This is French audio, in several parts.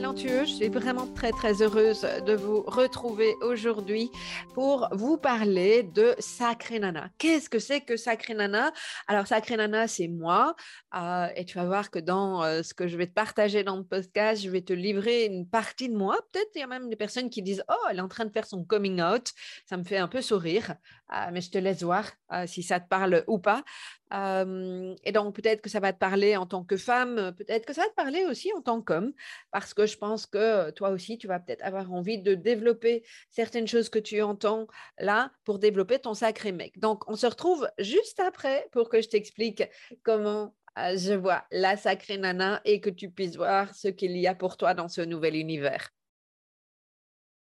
Je suis vraiment très très heureuse de vous retrouver aujourd'hui pour vous parler de Sacré Nana. Qu'est-ce que c'est que Sacré Nana? Alors Sacré Nana, c'est moi euh, et tu vas voir que dans euh, ce que je vais te partager dans le podcast, je vais te livrer une partie de moi. Peut-être il y a même des personnes qui disent "Oh, elle est en train de faire son coming out." Ça me fait un peu sourire, euh, mais je te laisse voir si ça te parle ou pas et donc, peut-être que ça va te parler en tant que femme, peut-être que ça va te parler aussi en tant qu'homme, parce que je pense que toi aussi, tu vas peut-être avoir envie de développer certaines choses que tu entends là pour développer ton sacré mec. Donc, on se retrouve juste après pour que je t'explique comment je vois la sacrée nana et que tu puisses voir ce qu'il y a pour toi dans ce nouvel univers.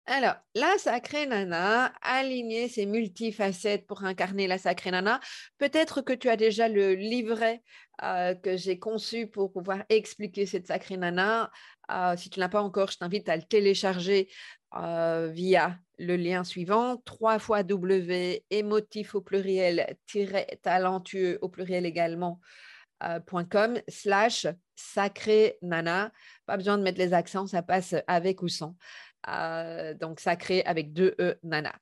Alors, la sacrée nana, aligner ses multifacettes pour incarner la sacrée nana. Peut-être que tu as déjà le livret euh, que j'ai conçu pour pouvoir expliquer cette sacrée nana. Euh, si tu ne l'as pas encore, je t'invite à le télécharger euh, via le lien suivant, 3 fois W, émotif au pluriel, talentueux au pluriel également, .com slash sacrée nana. Pas besoin de mettre les accents, ça passe avec ou sans. Euh, donc sacré avec deux E, nana.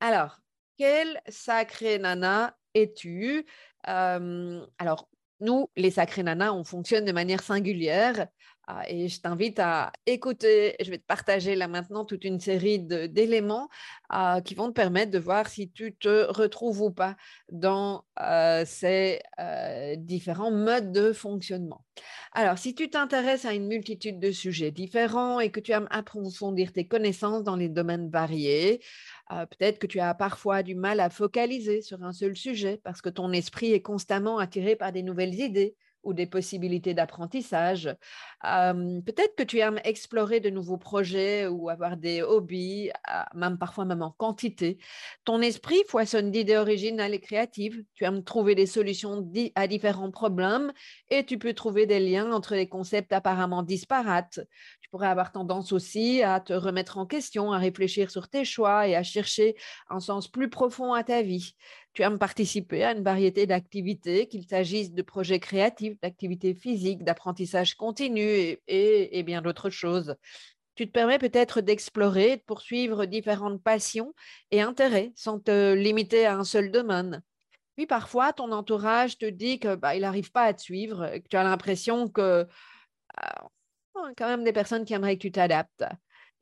Alors, quel sacré nana es-tu? Alors, nous, les sacrés nanas, on fonctionne de manière singulière. Ah, et je t'invite à écouter, je vais te partager là maintenant toute une série d'éléments ah, qui vont te permettre de voir si tu te retrouves ou pas dans euh, ces euh, différents modes de fonctionnement. Alors, si tu t'intéresses à une multitude de sujets différents et que tu aimes approfondir tes connaissances dans les domaines variés, euh, peut-être que tu as parfois du mal à focaliser sur un seul sujet parce que ton esprit est constamment attiré par des nouvelles idées ou des possibilités d'apprentissage. Peut-être que tu aimes explorer de nouveaux projets ou avoir des hobbies, même parfois même en quantité. Ton esprit foisonne d'idées originales et créatives. Tu aimes trouver des solutions à différents problèmes et tu peux trouver des liens entre les concepts apparemment disparates. Tu pourrais avoir tendance aussi à te remettre en question, à réfléchir sur tes choix et à chercher un sens plus profond à ta vie tu aimes participer à une variété d'activités, qu'il s'agisse de projets créatifs, d'activités physiques, d'apprentissage continu et, bien d'autres choses. Tu te permets peut-être d'explorer, de poursuivre différentes passions et intérêts sans te limiter à un seul domaine. Puis parfois, ton entourage te dit qu'il bah, n'arrive pas à te suivre, que tu as l'impression que euh, quand même des personnes qui aimeraient que tu t'adaptes.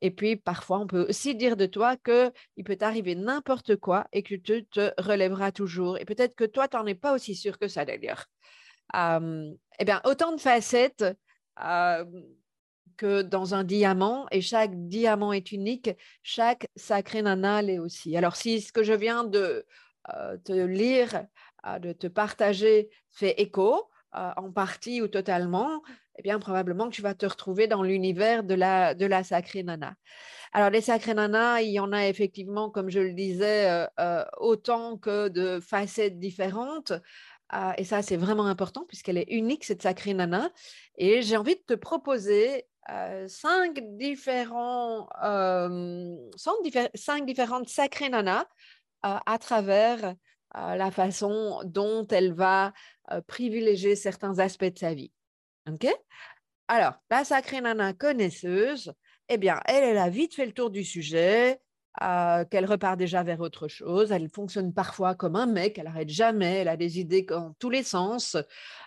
Et puis, parfois, on peut aussi dire de toi qu'il peut t'arriver n'importe quoi et que tu te relèveras toujours. Et peut-être que toi, tu n'en es pas aussi sûr que ça d'ailleurs. eh bien, autant de facettes que dans un diamant, et chaque diamant est unique, chaque sacré nana l'est aussi. Alors, si ce que je viens de te lire, de te partager, fait écho, en partie ou totalement, eh bien, probablement que tu vas te retrouver dans l'univers de la, de la sacrée nana. Alors, les sacrées nanas, il y en a effectivement, comme je le disais, autant que de facettes différentes. et ça, c'est vraiment important puisqu'elle est unique, cette sacrée nana. Et j'ai envie de te proposer cinq, différents, cinq, différentes sacrées nanas à travers la façon dont elle va privilégier certains aspects de sa vie. Alors, la sacrée nana connaisseuse, eh bien, elle, a vite fait le tour du sujet, qu'elle repart déjà vers autre chose. Elle fonctionne parfois comme un mec, elle n'arrête jamais, elle a des idées dans tous les sens.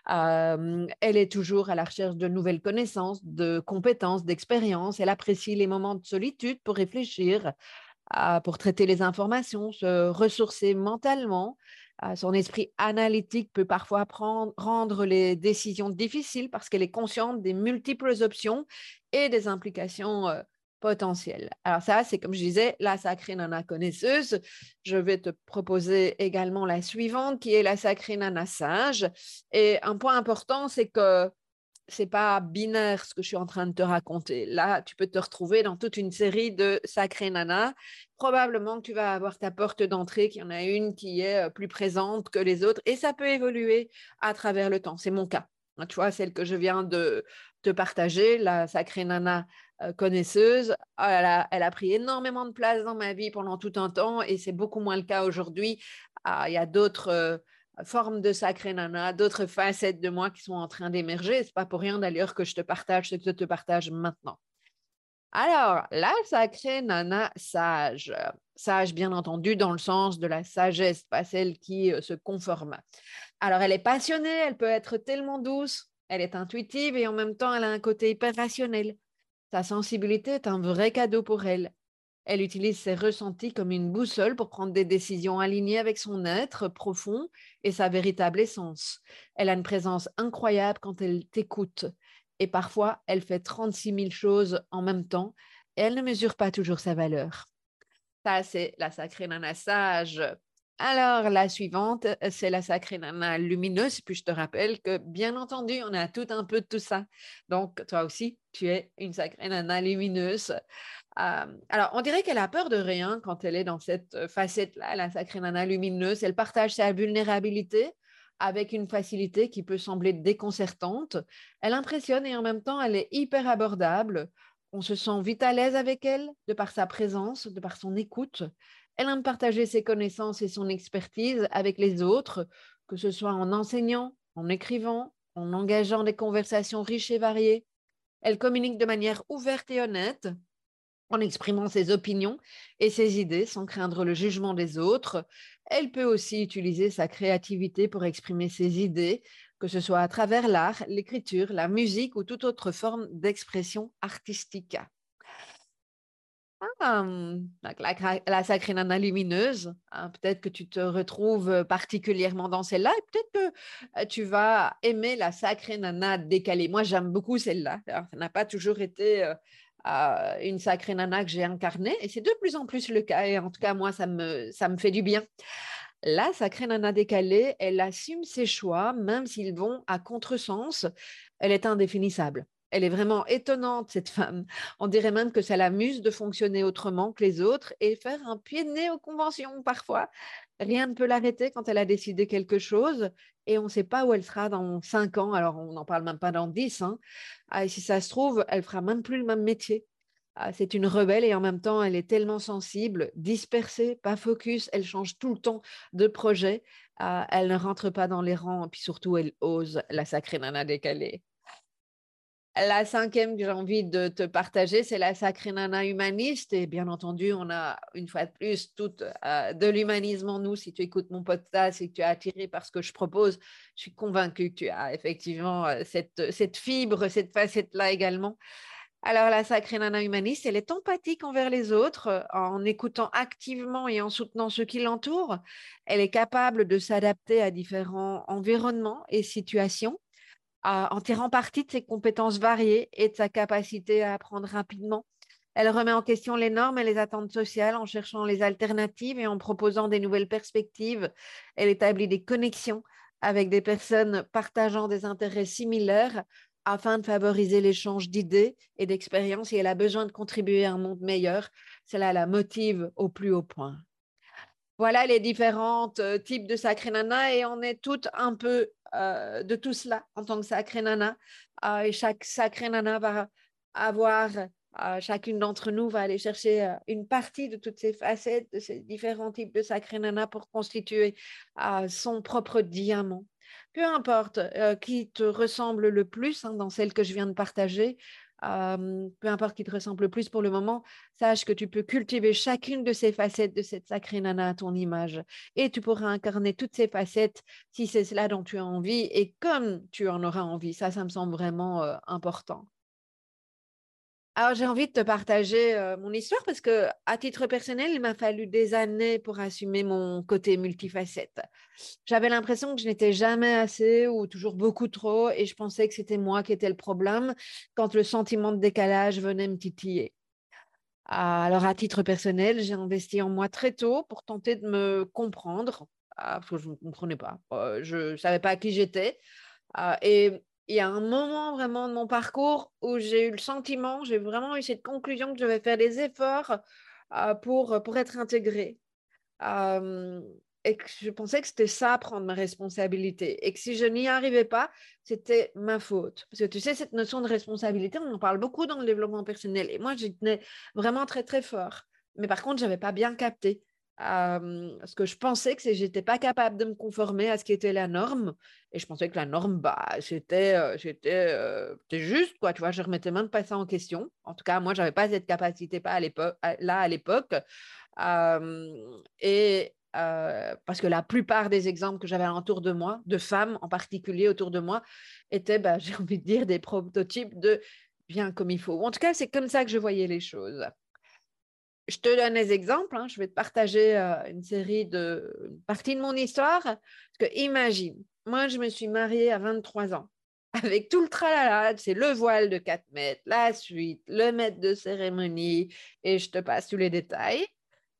elle est toujours à la recherche de nouvelles connaissances, de compétences, d'expériences. Elle apprécie les moments de solitude pour réfléchir. pour traiter les informations, se ressourcer mentalement. Son esprit analytique peut parfois rendre les décisions difficiles parce qu'elle est consciente des multiples options et des implications potentielles. Alors ça, c'est comme je disais, la sacrée nana connaisseuse. Je vais te proposer également la suivante qui est la sacrée nana sage. Et un point important, c'est que c'est pas binaire ce que je suis en train de te raconter. Là, tu peux te retrouver dans toute une série de sacrés nanas. Probablement que tu vas avoir ta porte d'entrée, qu'il y en a une qui est euh, plus présente que les autres, et ça peut évoluer à travers le temps. C'est mon cas. Hein, tu vois, celle que je viens de te partager, la sacrée nana euh, connaisseuse, oh elle, a, pris énormément de place dans ma vie pendant tout un temps, et c'est beaucoup moins le cas aujourd'hui. Ah, il y a d'autres euh, forme de sacré nana, d'autres facettes de moi qui sont en train d'émerger. C'est pas pour rien d'ailleurs que je te partage ce que je te partage maintenant. Alors, la sacrée nana sage, sage bien entendu dans le sens de la sagesse, pas celle qui euh, se conforme. Alors, elle est passionnée, elle peut être tellement douce, elle est intuitive et en même temps, elle a un côté hyper rationnel. Sa sensibilité est un vrai cadeau pour elle. Elle utilise ses ressentis comme une boussole pour prendre des décisions alignées avec son être profond et sa véritable essence. Elle a une présence incroyable quand elle t'écoute. Et parfois, elle fait 36 000 choses en même temps et elle ne mesure pas toujours sa valeur. Ça, c'est la sacrée nana sage. Alors, la suivante, c'est la sacrée nana lumineuse. Puis je te rappelle que, bien entendu, on a tout un peu de tout ça. Donc, toi aussi, tu es une sacrée nana lumineuse alors, on dirait qu'elle a peur de rien quand elle est dans cette facette-là, la sacrée nana lumineuse. Elle partage sa vulnérabilité avec une facilité qui peut sembler déconcertante. Elle impressionne et en même temps, elle est hyper abordable. On se sent vite à l'aise avec elle, de par sa présence, de par son écoute. Elle aime partager ses connaissances et son expertise avec les autres, que ce soit en enseignant, en écrivant, en engageant des conversations riches et variées. Elle communique de manière ouverte et honnête, en exprimant ses opinions et ses idées sans craindre le jugement des autres. Elle peut aussi utiliser sa créativité pour exprimer ses idées, que ce soit à travers l'art, l'écriture, la musique ou toute autre forme d'expression artistique. Ah, la, sacrée nana lumineuse, hein, peut-être que tu te retrouves particulièrement dans celle-là et peut-être que euh, tu vas aimer la sacrée nana décalée. Moi, j'aime beaucoup celle-là. Ça n'a pas toujours été euh, une sacrée nana que j'ai incarnée. Et c'est de plus en plus le cas. Et en tout cas, moi, ça me, ça me fait du bien. La sacrée nana décalée, elle assume ses choix, même s'ils vont à contresens. Elle est indéfinissable. Elle est vraiment étonnante, cette femme. On dirait même que ça l'amuse de fonctionner autrement que les autres et faire un pied de nez aux conventions parfois. Rien ne peut l'arrêter quand elle a décidé quelque chose et on ne sait pas où elle sera dans cinq ans. Alors, on n'en parle même pas dans dix. Hein. Ah, si ça se trouve, elle fera même plus le même métier. Ah, c'est une rebelle et en même temps, elle est tellement sensible, dispersée, pas focus. Elle change tout le temps de projet. Ah, elle ne rentre pas dans les rangs. Puis surtout, elle ose la sacrée nana décalée. La cinquième que j'ai envie de te partager, c'est la sacrée nana humaniste. Et bien entendu, on a une fois de plus tout euh, de l'humanisme en nous. Si tu écoutes mon podcast et que tu es attiré par ce que je propose, je suis convaincue que tu as effectivement euh, cette, cette fibre, cette facette-là également. Alors, la sacrée nana humaniste, elle est empathique envers les autres euh, en écoutant activement et en soutenant ceux qui l'entourent. Elle est capable de s'adapter à différents environnements et situations en tirant parti de ses compétences variées et de sa capacité à apprendre rapidement. Elle remet en question les normes et les attentes sociales en cherchant les alternatives et en proposant des nouvelles perspectives. Elle établit des connexions avec des personnes partageant des intérêts similaires afin de favoriser l'échange d'idées et d'expériences et elle a besoin de contribuer à un monde meilleur. Cela la motive au plus haut point. Voilà les différents euh, types de sacré nana et on est toutes un peu euh, de tout cela en tant que sacré nana. Euh, et chaque sacré nana va avoir, euh, chacune d'entre nous va aller chercher une partie de toutes ces facettes, de ces différents types de sacré nana pour constituer son propre diamant. Peu importe qui te ressemble le plus hein, dans celle que je viens de partager, peu importe qui te ressemble le plus pour le moment, sache que tu peux cultiver chacune de ces facettes de cette sacrée nana à ton image. Et tu pourras incarner toutes ces facettes si c'est cela dont tu as envie et comme tu en auras envie. Ça, ça me semble vraiment important. Alors, j'ai envie de te partager euh, mon histoire parce que, à titre personnel, il m'a fallu des années pour assumer mon côté multifacette. J'avais l'impression que je n'étais jamais assez ou toujours beaucoup trop et je pensais que c'était moi qui étais le problème quand le sentiment de décalage venait me titiller. Alors, à titre personnel, j'ai investi en moi très tôt pour tenter de me comprendre, ah, parce que je ne me comprenais pas. Euh, je ne savais pas qui j'étais. Ah, et il y a un moment vraiment de mon parcours où j'ai eu le sentiment, j'ai vraiment eu cette conclusion que je devais faire des efforts pour, pour être intégrée. et que je pensais que c'était ça, prendre ma responsabilité. Et que si je n'y arrivais pas, c'était ma faute. Parce que tu sais, cette notion de responsabilité, on en parle beaucoup dans le développement personnel. Et moi, j'y tenais vraiment très, très fort. Mais par contre, je n'avais pas bien capté parce que je pensais que je n'étais pas capable de me conformer à ce qui était la norme. Et je pensais que la norme, bah, c'était juste, quoi. Tu vois, je remettais même pas ça en question. En tout cas, moi, je n'avais pas cette capacité pas à l'époque, là à l'époque. et parce que la plupart des exemples que j'avais autour de moi, de femmes en particulier autour de moi, étaient, bah, j'ai envie de dire, des prototypes de bien comme il faut. En tout cas, c'est comme ça que je voyais les choses je te donne des exemples. Hein. Je vais te partager euh, une série de une partie de mon histoire. Que imagine, moi, je me suis mariée à 23 ans avec tout le tralala, c'est le voile de 4 mètres, la suite, le maître de cérémonie, et je te passe tous les détails.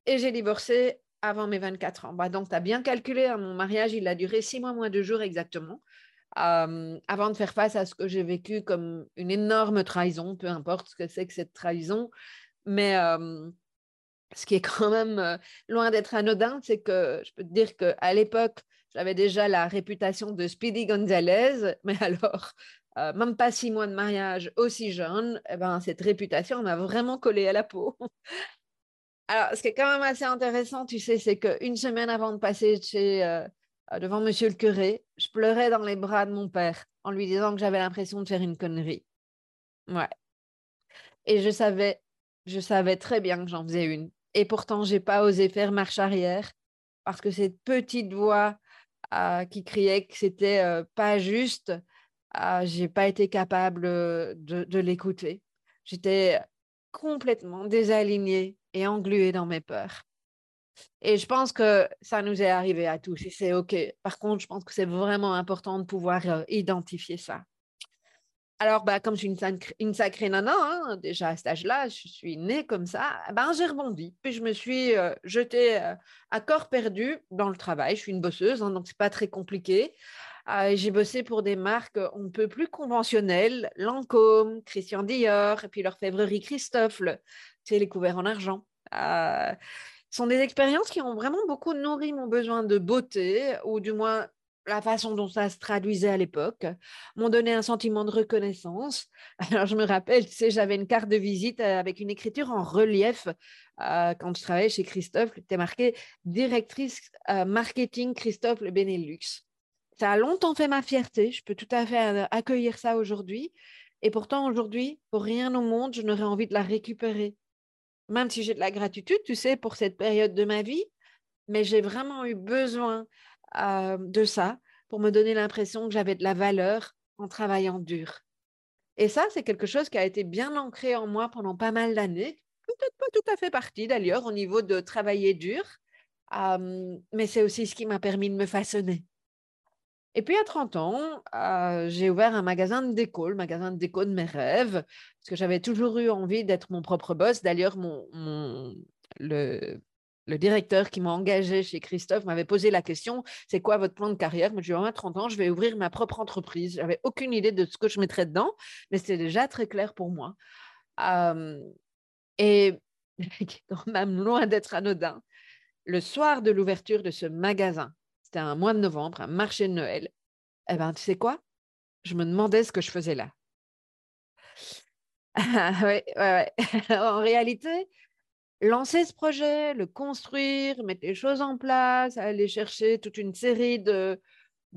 Et j'ai divorcé avant mes 24 ans. Bah, donc, tu as bien calculé, hein, mon mariage, il a duré 6 mois moins 2 jours exactement, euh, avant de faire face à ce que j'ai vécu comme une énorme trahison, peu importe ce que c'est que cette trahison. Mais euh, ce qui est quand même loin d'être anodin, c'est que je peux te dire qu'à l'époque, j'avais déjà la réputation de Speedy Gonzalez, mais alors, même pas six mois de mariage aussi jeune, eh ben, cette réputation m'a vraiment collé à la peau. alors, ce qui est quand même assez intéressant, tu sais, c'est qu'une semaine avant de passer chez, devant monsieur le curé, je pleurais dans les bras de mon père en lui disant que j'avais l'impression de faire une connerie. Ouais. Et je savais, je savais très bien que j'en faisais une. Et pourtant, j'ai pas osé faire marche arrière parce que cette petite voix euh, qui criait que c'était euh, pas juste, euh, j'ai pas été capable de, de l'écouter. J'étais complètement désalignée et engluée dans mes peurs. Et je pense que ça nous est arrivé à tous et c'est OK. Par contre, je pense que c'est vraiment important de pouvoir identifier ça. Alors, bah, comme je suis une, sacrée nana, hein, déjà à cet âge-là, je suis née comme ça, ben, j'ai rebondi. Puis je me suis euh, jetée euh, à corps perdu dans le travail. Je suis une bosseuse, hein, donc ce n'est pas très compliqué. Euh, j'ai bossé pour des marques on ne peut plus conventionnelles, Lancôme, Christian Dior, et puis l'orfèvrerie Christophe, c'est les couverts en argent. ce sont des expériences qui ont vraiment beaucoup nourri mon besoin de beauté, ou du moins la façon dont ça se traduisait à l'époque, m'ont donné un sentiment de reconnaissance. Alors, je me rappelle, tu sais, j'avais une carte de visite euh, avec une écriture en relief euh, quand je travaillais chez Christophe, c'était marqué directrice euh, marketing Christophe le Benelux. Ça a longtemps fait ma fierté, je peux tout à fait accueillir ça aujourd'hui. Et pourtant, aujourd'hui, pour rien au monde, je n'aurais envie de la récupérer. Même si j'ai de la gratitude, tu sais, pour cette période de ma vie, mais j'ai vraiment eu besoin de ça pour me donner l'impression que j'avais de la valeur en travaillant dur. Et ça, c'est quelque chose qui a été bien ancré en moi pendant pas mal d'années, peut-être pas tout à fait partie d'ailleurs au niveau de travailler dur, mais c'est aussi ce qui m'a permis de me façonner. Et puis à 30 ans, j'ai ouvert un magasin de déco, le magasin de déco de mes rêves, parce que j'avais toujours eu envie d'être mon propre boss. D'ailleurs, mon, le, le directeur qui m'a engagé chez Christophe m'avait posé la question c'est quoi votre plan de carrière? Moi, je lui ai dit 30 ans, je vais ouvrir ma propre entreprise. J'avais aucune idée de ce que je mettrais dedans, mais c'était déjà très clair pour moi. et quand même loin d'être anodin, le soir de l'ouverture de ce magasin, c'était un mois de novembre, un marché de Noël, eh ben, tu sais quoi? Je me demandais ce que je faisais là. oui, ouais, en réalité, lancer ce projet, le construire, mettre les choses en place, aller chercher toute une série de,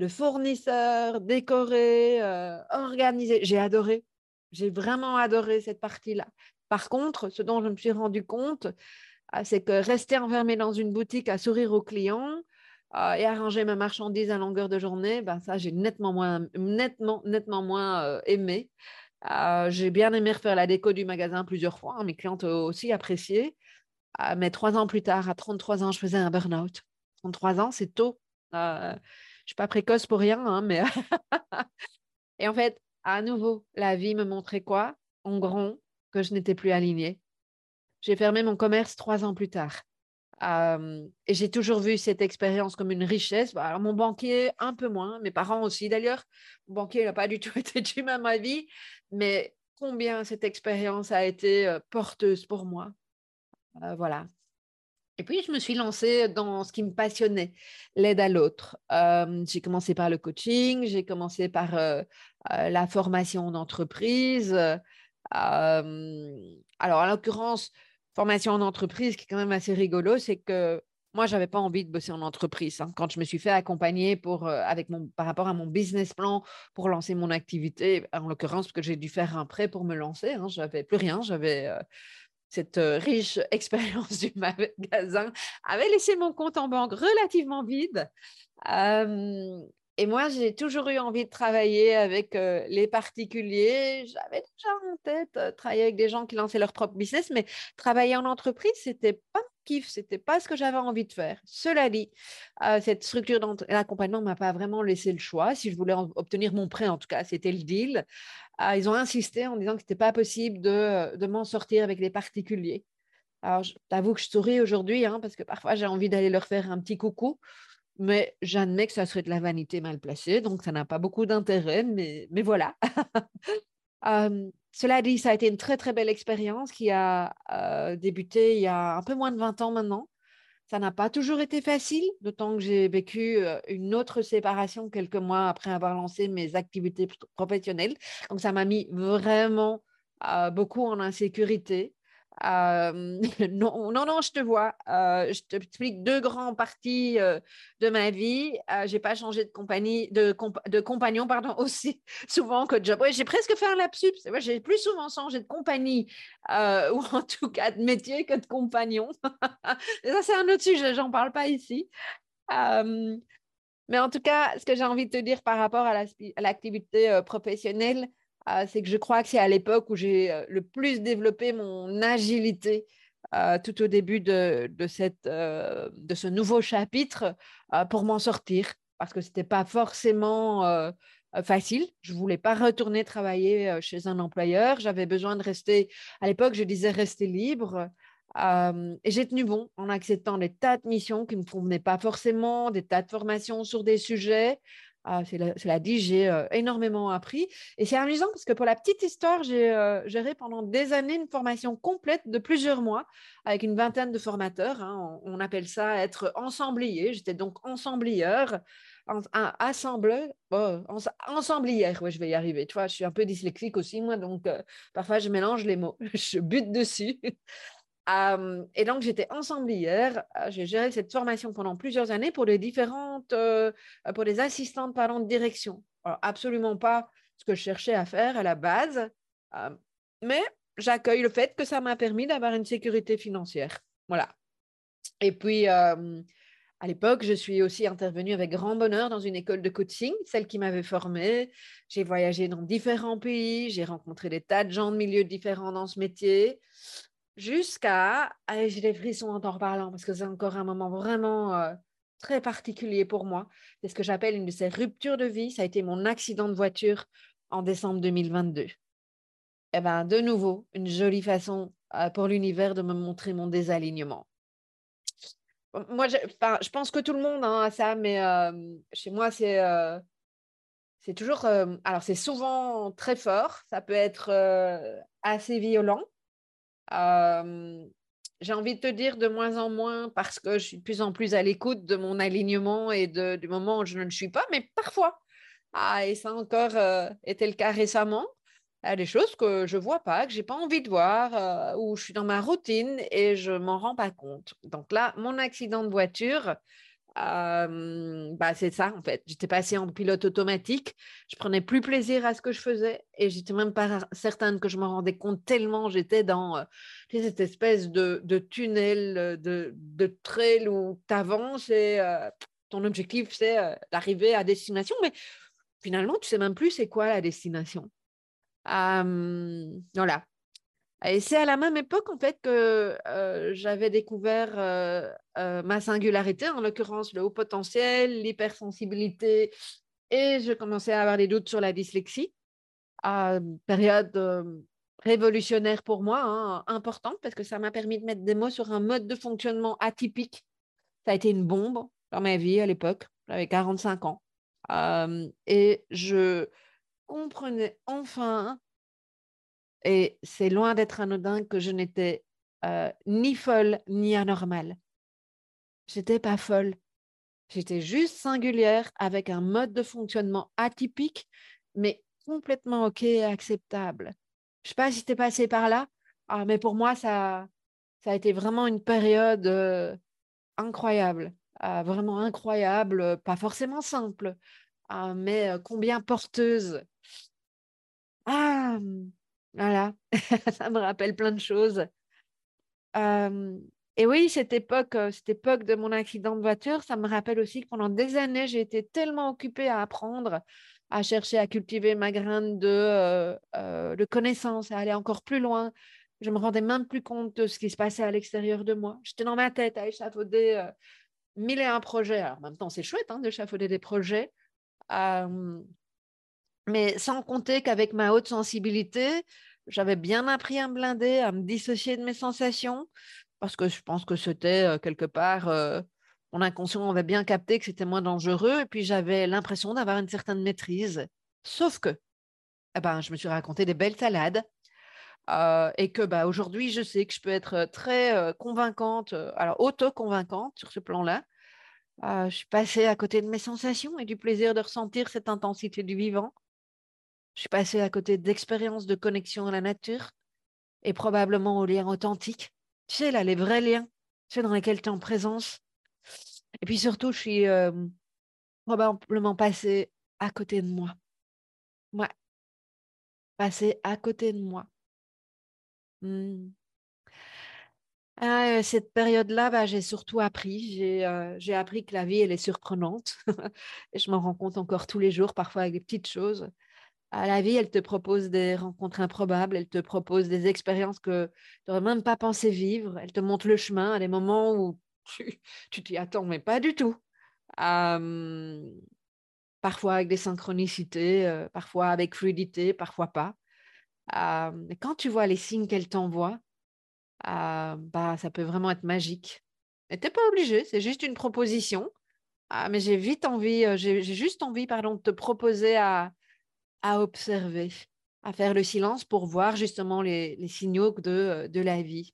fournisseurs, décorer, euh, organiser. J'ai adoré. J'ai vraiment adoré cette partie-là. Par contre, ce dont je me suis rendu compte, ah, c'est que rester enfermé dans une boutique à sourire aux clients ah, et arranger ma marchandise à longueur de journée, ben ça, j'ai nettement moins, nettement, nettement moins euh, aimé. j'ai bien aimé refaire la déco du magasin plusieurs fois. Hein, mes clientes ont aussi apprécié. Mais trois ans plus tard, à 33 ans, je faisais un burn-out. 33 ans, c'est tôt. je ne suis pas précoce pour rien, hein, mais. et en fait, à nouveau, la vie me montrait quoi? En grand, que je n'étais plus alignée. J'ai fermé mon commerce trois ans plus tard. et j'ai toujours vu cette expérience comme une richesse. Bah, mon banquier, un peu moins, mes parents aussi d'ailleurs. Mon banquier n'a pas du tout été à ma vie, mais combien cette expérience a été porteuse pour moi? Voilà. Et puis, je me suis lancée dans ce qui me passionnait, l'aide à l'autre. j'ai commencé par le coaching, j'ai commencé par la formation d'entreprise. alors, en l'occurrence, formation en entreprise, qui est quand même assez rigolo, c'est que moi, je n'avais pas envie de bosser en entreprise. Hein. Quand je me suis fait accompagner pour, euh, avec mon, par rapport à mon business plan pour lancer mon activité, en l'occurrence, parce que j'ai dû faire un prêt pour me lancer, hein, je n'avais plus rien, j'avais euh, cette riche expérience du magasin, avait laissé mon compte en banque relativement vide. Et moi, j'ai toujours eu envie de travailler avec les particuliers. J'avais déjà en tête travailler avec des gens qui lançaient leur propre business, mais travailler en entreprise, c'était pas kiff, c'était pas ce que j'avais envie de faire. Cela dit, cette structure d'accompagnement m'a pas vraiment laissé le choix. Si je voulais obtenir mon prêt, en tout cas, c'était le deal. Ils ont insisté en disant que c'était pas possible de, de m'en sortir avec les particuliers. Alors, je t'avoue que je souris aujourd'hui, hein, parce que parfois j'ai envie d'aller leur faire un petit coucou mais j'admets que ça serait de la vanité mal placée, donc ça n'a pas beaucoup d'intérêt, mais, mais voilà. cela dit, ça a été une très très belle expérience qui a débuté il y a un peu moins de 20 ans maintenant. Ça n'a pas toujours été facile, d'autant que j'ai vécu une autre séparation quelques mois après avoir lancé mes activités professionnelles. Donc ça m'a mis vraiment beaucoup en insécurité. non, non, non, je te vois. je t'explique deux grands parties de ma vie. J'ai pas changé de compagnie, de, de compagnon, pardon, aussi souvent que de job. j'ai presque fait un lapsus. J'ai plus souvent changé de compagnie ou en tout cas de métier que de compagnon. Ça, c'est un autre sujet. J'en parle pas ici. mais en tout cas, ce que j'ai envie de te dire par rapport à l'activité professionnelle, c'est que je crois que c'est à l'époque où j'ai euh, le plus développé mon agilité euh, tout au début euh, de ce nouveau chapitre pour m'en sortir, parce que ce n'était pas forcément facile. Je ne voulais pas retourner travailler chez un employeur. J'avais besoin de rester, à l'époque, je disais rester libre. et j'ai tenu bon en acceptant des tas de missions qui ne me convenaient pas forcément, des tas de formations sur des sujets. Ah, cela dit, j'ai euh, énormément appris. Et c'est amusant parce que pour la petite histoire, j'ai euh, géré pendant des années une formation complète de plusieurs mois avec une vingtaine de formateurs. Hein. On, appelle ça être ensemblier. J'étais donc ensemblieur, un assembleur, oh, ensemblière. Je vais y arriver. Tu vois, je suis un peu dyslexique aussi, moi, donc euh, parfois je mélange les mots. je bute dessus et donc, j'étais ensemblière. J'ai géré cette formation pendant plusieurs années pour les différentes, pour les assistantes de direction. absolument pas ce que je cherchais à faire à la base, mais j'accueille le fait que ça m'a permis d'avoir une sécurité financière. Voilà. Et puis, à l'époque, je suis aussi intervenue avec grand bonheur dans une école de coaching, celle qui m'avait formée. J'ai voyagé dans différents pays, j'ai rencontré des tas de gens de milieux différents dans ce métier jusqu'à, j'ai des frissons en t'en reparlant parce que c'est encore un moment vraiment euh, très particulier pour moi. C'est ce que j'appelle une de ces ruptures de vie. Ça a été mon accident de voiture en décembre 2022. Et eh bien, de nouveau, une jolie façon euh, pour l'univers de me montrer mon désalignement. Moi, je, je pense que tout le monde hein, a ça, mais euh, chez moi, c'est c'est toujours. alors, c'est souvent très fort. Ça peut être assez violent j'ai envie de te dire de moins en moins parce que je suis de plus en plus à l'écoute de mon alignement et du moment où je ne le suis pas, mais parfois, ah, et ça encore été le cas récemment, il y a des choses que je ne vois pas, que je n'ai pas envie de voir, où je suis dans ma routine et je ne m'en rends pas compte. Donc là, mon accident de voiture, bah, c'est ça en fait. J'étais passée en pilote automatique. Je prenais plus plaisir à ce que je faisais et j'étais même pas certaine que je me rendais compte tellement j'étais dans cette espèce de, de tunnel, de, de trail où tu avances et ton objectif c'est d'arriver à destination. Mais finalement, tu sais même plus c'est quoi la destination. voilà. Et c'est à la même époque, en fait, que j'avais découvert ma singularité, en l'occurrence le haut potentiel, l'hypersensibilité, et je commençais à avoir des doutes sur la dyslexie. période révolutionnaire pour moi, hein, importante, parce que ça m'a permis de mettre des mots sur un mode de fonctionnement atypique. Ça a été une bombe dans ma vie à l'époque. J'avais 45 ans. et je comprenais enfin, et c'est loin d'être anodin, que je n'étais ni folle ni anormale. J'étais pas folle. J'étais juste singulière avec un mode de fonctionnement atypique, mais complètement OK et acceptable. Je sais pas si tu es passé par là, ah, mais pour moi, ça, ça a été vraiment une période incroyable, ah, vraiment incroyable, pas forcément simple, ah, mais combien porteuse. Ah, voilà, ça me rappelle plein de choses. et oui, cette époque, cette époque de mon accident de voiture, ça me rappelle aussi que pendant des années, j'ai été tellement occupée à apprendre, à chercher à cultiver ma graine de, de connaissances, à aller encore plus loin. Je me rendais même plus compte de ce qui se passait à l'extérieur de moi. J'étais dans ma tête à échafauder mille et un projets. Alors, en même temps, c'est chouette hein, d'échafauder des projets. Mais sans compter qu'avec ma haute sensibilité, j'avais bien appris à me blinder, à me dissocier de mes sensations, parce que je pense que c'était quelque part mon inconscient avait bien capté que c'était moins dangereux, et puis j'avais l'impression d'avoir une certaine maîtrise. Sauf que, eh ben, je me suis raconté des belles salades, euh, et que bah, aujourd'hui, je sais que je peux être très convaincante, alors auto-convaincante sur ce plan-là. je suis passée à côté de mes sensations et du plaisir de ressentir cette intensité du vivant. Je suis passée à côté d'expériences de connexion à la nature et probablement aux liens authentiques. Tu sais, là, les vrais liens, tu sais, dans lesquels tu es en présence, et puis surtout, je suis probablement passée à côté de moi. Ouais. Passée à côté de moi. Mmh. Ah, cette période-là, bah, j'ai surtout appris. J'ai appris que la vie, elle est surprenante. et je m'en rends compte encore tous les jours, parfois avec des petites choses. À la vie, elle te propose des rencontres improbables, elle te propose des expériences que tu n'aurais même pas pensé vivre. Elle te montre le chemin à des moments où tu t'y attends, mais pas du tout. parfois avec des synchronicités, parfois avec fluidité, parfois pas. quand tu vois les signes qu'elle t'envoie, bah, ça peut vraiment être magique. Tu n'es pas obligé, c'est juste une proposition. Ah, mais j'ai vite envie, j'ai juste envie, pardon, de te proposer à, à observer, à faire le silence pour voir justement les, signaux de, de la vie.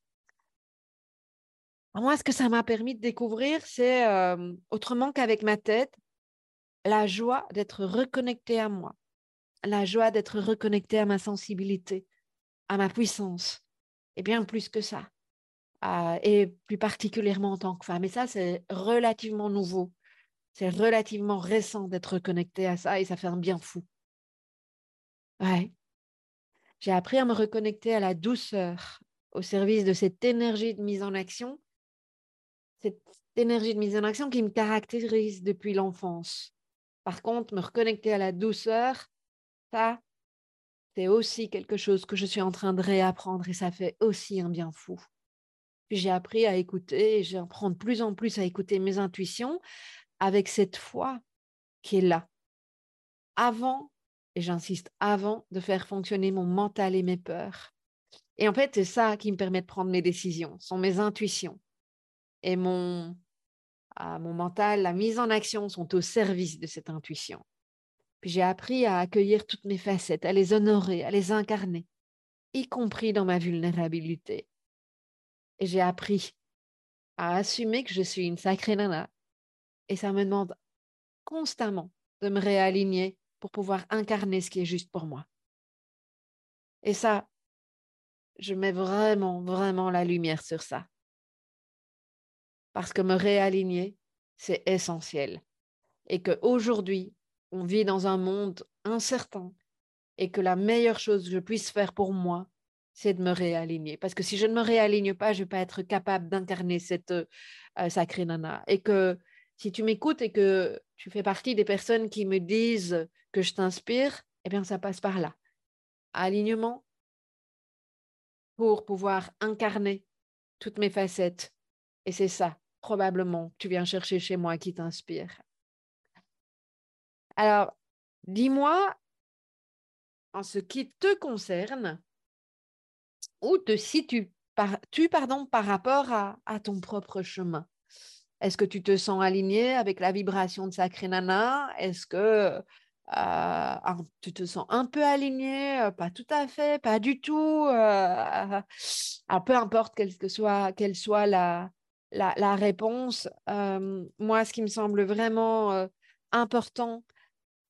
Moi, ce que ça m'a permis de découvrir, c'est autrement qu'avec ma tête, la joie d'être reconnecté à moi, la joie d'être reconnecté à ma sensibilité, à ma puissance, et bien plus que ça. et plus particulièrement en tant que femme. Et ça, c'est relativement nouveau. C'est relativement récent d'être reconnecté à ça et ça fait un bien fou. Ouais. J'ai appris à me reconnecter à la douceur au service de cette énergie de mise en action cette énergie de mise en action qui me caractérise depuis l'enfance. Par contre, me reconnecter à la douceur, ça, c'est aussi quelque chose que je suis en train de réapprendre et ça fait aussi un bien fou. Puis j'ai appris à écouter et j'apprends de plus en plus à écouter mes intuitions avec cette foi qui est là. Avant, et j'insiste, avant de faire fonctionner mon mental et mes peurs. Et en fait, c'est ça qui me permet de prendre mes décisions, sont mes intuitions et mon, ah, mon mental, la mise en action sont au service de cette intuition. Puis j'ai appris à accueillir toutes mes facettes, à les honorer, à les incarner, y compris dans ma vulnérabilité. Et j'ai appris à assumer que je suis une sacrée nana. Et ça me demande constamment de me réaligner pour pouvoir incarner ce qui est juste pour moi. Et ça, je mets vraiment, vraiment la lumière sur ça parce que me réaligner, c'est essentiel. Et qu'aujourd'hui, on vit dans un monde incertain et que la meilleure chose que je puisse faire pour moi, c'est de me réaligner. Parce que si je ne me réaligne pas, je ne vais pas être capable d'incarner cette euh, sacrée nana. Et que si tu m'écoutes et que tu fais partie des personnes qui me disent que je t'inspire, eh bien, ça passe par là. alignement pour pouvoir incarner toutes mes facettes. Et c'est ça, probablement, que tu viens chercher chez moi qui t'inspire. Alors, dis-moi, en ce qui te concerne, où te situes par, tu, pardon, par rapport à, ton propre chemin? Est-ce que tu te sens aligné avec la vibration de Sacré Nana? Est-ce que euh, tu te sens un peu aligné? Euh, Pas tout à fait, pas du tout. Euh, peu importe quelle, que soit, quelle soit la, la, réponse, moi, ce qui me semble vraiment important,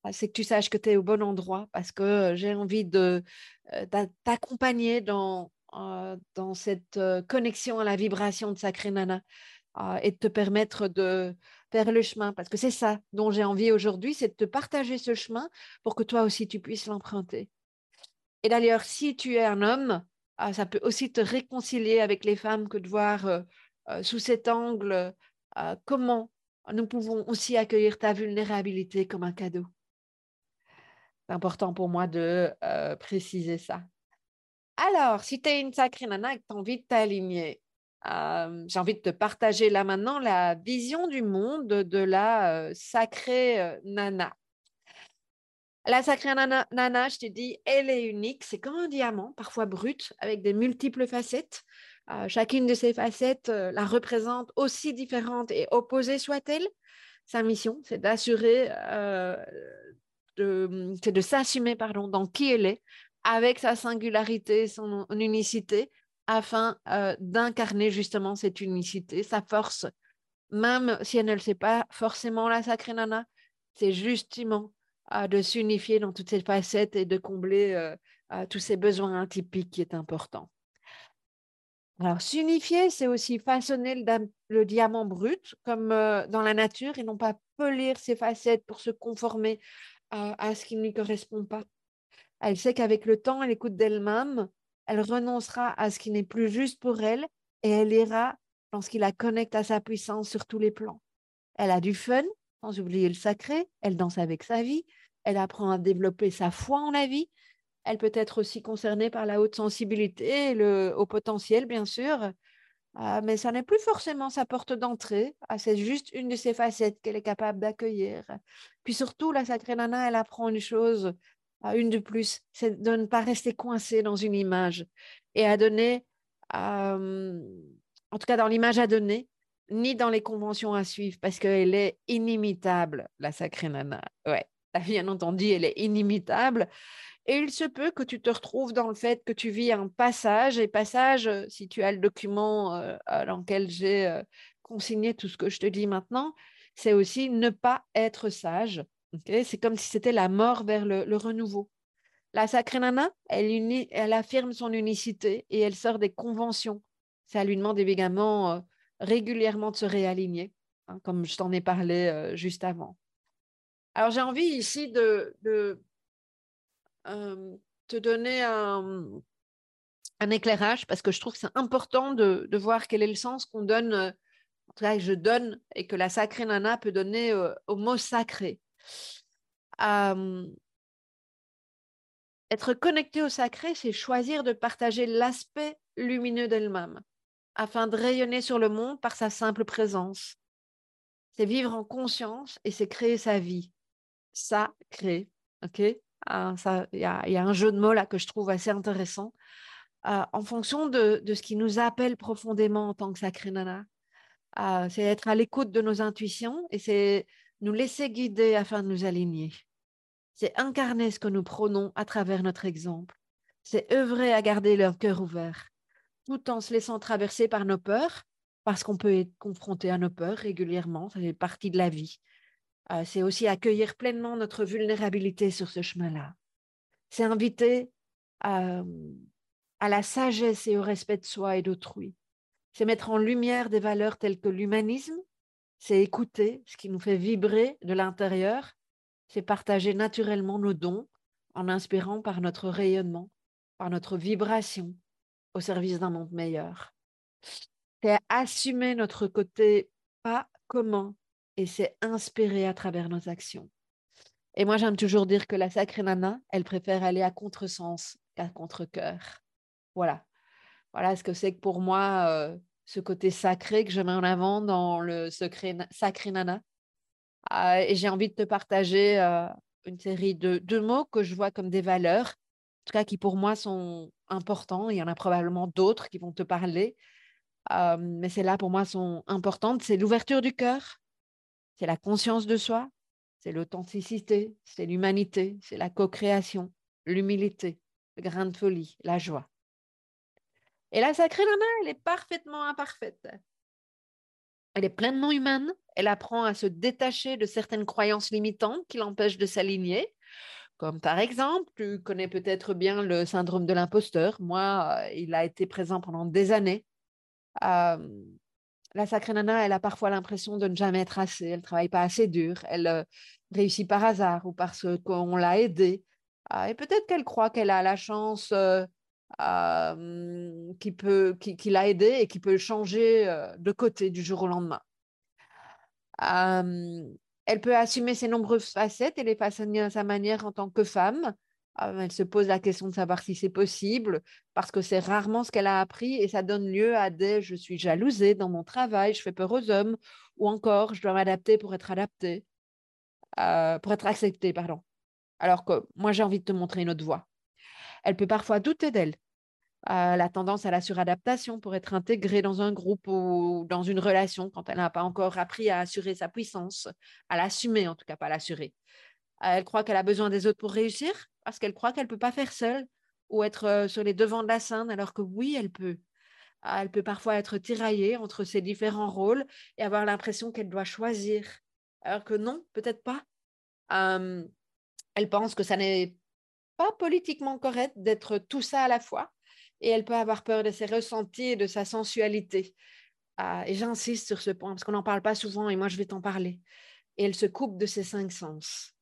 bah, c'est que tu saches que tu es au bon endroit parce que j'ai envie de t'accompagner dans, dans cette connexion à la vibration de Sacré Nana et de te permettre de faire le chemin parce que c'est ça dont j'ai envie aujourd'hui, c'est de te partager ce chemin pour que toi aussi tu puisses l'emprunter. Et d'ailleurs, si tu es un homme, ah, ça peut aussi te réconcilier avec les femmes que de voir sous cet angle comment nous pouvons aussi accueillir ta vulnérabilité comme un cadeau. C'est important pour moi de préciser ça. Alors, si tu es une sacrée nana et que tu as envie de t'aligner, j'ai envie de te partager là maintenant la vision du monde de la sacrée nana. La sacrée nana, je t'ai dit, elle est unique. C'est comme un diamant, parfois brut, avec des multiples facettes. chacune de ces facettes la représente aussi différente et opposée soit-elle. Sa mission, c'est d'assurer de, mmh, de s'assumer dans qui elle est, avec sa singularité, son unicité, afin d'incarner justement cette unicité, sa force, même si elle ne le sait pas forcément la sacrée nana, c'est justement de s'unifier dans toutes ces facettes et de combler tous ces besoins atypiques qui est important. Alors, s'unifier, c'est aussi façonner le, diamant brut, comme dans la nature, et non pas polir ses facettes pour se conformer à, ce qui ne lui correspond pas. Elle sait qu'avec le temps, elle écoute d'elle-même, elle renoncera à ce qui n'est plus juste pour elle et elle ira lorsqu'il la connecte à sa puissance sur tous les plans. Elle a du fun, sans oublier le sacré, elle danse avec sa vie, elle apprend à développer sa foi en la vie, elle peut être aussi concernée par la haute sensibilité le au potentiel, bien sûr, ah, mais ça n'est plus forcément sa porte d'entrée. Ah, c'est juste une de ses facettes qu'elle est capable d'accueillir. Puis surtout, la sacrée nana, elle apprend une chose, une de plus, c'est de ne pas rester coincée dans une image et à donner, en tout cas dans l'image à donner, ni dans les conventions à suivre, parce qu'elle est inimitable, la sacrée nana. Ouais, bien entendu, elle est inimitable. Et il se peut que tu te retrouves dans le fait que tu vis un passage, et passage, euh, si tu as le document euh, dans lequel j'ai euh, consigné tout ce que je te dis maintenant, c'est aussi ne pas être sage. C'est comme si c'était la mort vers le, renouveau. La sacrée nana, elle, affirme son unicité et elle sort des conventions. Ça lui demande évidemment régulièrement de se réaligner, hein, comme je t'en ai parlé juste avant. Alors j'ai envie ici de, de te donner un, éclairage parce que je trouve que c'est important de, voir quel est le sens qu'on donne, en tout cas que je donne et que la sacrée nana peut donner au mot sacré. Être connecté au sacré, c'est choisir de partager l'aspect lumineux d'elle-même afin de rayonner sur le monde par sa simple présence. C'est vivre en conscience et c'est créer sa vie. Sacré, ok? Ah, il y, a un jeu de mots là que je trouve assez intéressant. Euh, en fonction de, ce qui nous appelle profondément en tant que sacré nana, euh, c'est être à l'écoute de nos intuitions et c'est nous laisser guider afin de nous aligner. C'est incarner ce que nous prônons à travers notre exemple. C'est œuvrer à garder leur cœur ouvert, tout en se laissant traverser par nos peurs, parce qu'on peut être confronté à nos peurs régulièrement, ça fait partie de la vie. Euh, c'est aussi accueillir pleinement notre vulnérabilité sur ce chemin-là. C'est inviter à, la sagesse et au respect de soi et d'autrui. C'est mettre en lumière des valeurs telles que l'humanisme, c'est écouter ce qui nous fait vibrer de l'intérieur, c'est partager naturellement nos dons en inspirant par notre rayonnement, par notre vibration au service d'un monde meilleur. C'est assumer notre côté pas commun et c'est inspiré à travers nos actions. Et moi, j'aime toujours dire que la sacrée nana, elle préfère aller à contresens qu'à contre-cœur. Voilà. Voilà ce que c'est que pour moi ce côté sacré que je mets en avant dans le secret sacré nana. et j'ai envie de te partager une série de, mots que je vois comme des valeurs, en tout cas qui pour moi sont importants. Il y en a probablement d'autres qui vont te parler, mais celles-là pour moi sont importantes. C'est l'ouverture du cœur, c'est la conscience de soi, c'est l'authenticité, c'est l'humanité, c'est la co-création, l'humilité, le grain de folie, la joie. Et la sacrée nana, elle est parfaitement imparfaite. Elle est pleinement humaine. Elle apprend à se détacher de certaines croyances limitantes qui l'empêchent de s'aligner. Comme par exemple, tu connais peut-être bien le syndrome de l'imposteur. Moi, euh, il a été présent pendant des années. la sacrée nana, elle a parfois l'impression de ne jamais être assez. Elle ne travaille pas assez dur. Elle euh, réussit par hasard ou parce qu'on l'a aidée. Ah, et peut-être qu'elle croit qu'elle a la chance euh, qui, peut, qui, l'a aidé et qui peut changer de côté du jour au lendemain. elle peut assumer ses nombreuses facettes et les façonner à sa manière en tant que femme. elle se pose la question de savoir si c'est possible parce que c'est rarement ce qu'elle a appris et ça donne lieu à des je suis jalousée dans mon travail, je fais peur aux hommes ou encore je dois m'adapter pour être adaptée, pour être acceptée, pardon. Alors que moi j'ai envie de te montrer une autre voie. Elle peut parfois douter d'elle la tendance à la suradaptation pour être intégrée dans un groupe ou dans une relation quand elle n'a pas encore appris à assurer sa puissance, à l'assumer en tout cas, pas l'assurer. Elle croit qu'elle a besoin des autres pour réussir parce qu'elle croit qu'elle ne peut pas faire seule ou être euh, sur les devants de la scène alors que oui, elle peut. Elle peut parfois être tiraillée entre ses différents rôles et avoir l'impression qu'elle doit choisir alors que non, peut-être pas. elle pense que ça n'est pas politiquement correct d'être tout ça à la fois et elle peut avoir peur de ses ressentis et de sa sensualité. Ah, et j'insiste sur ce point parce qu'on n'en parle pas souvent et moi je vais t'en parler. Et elle se coupe de ses cinq sens.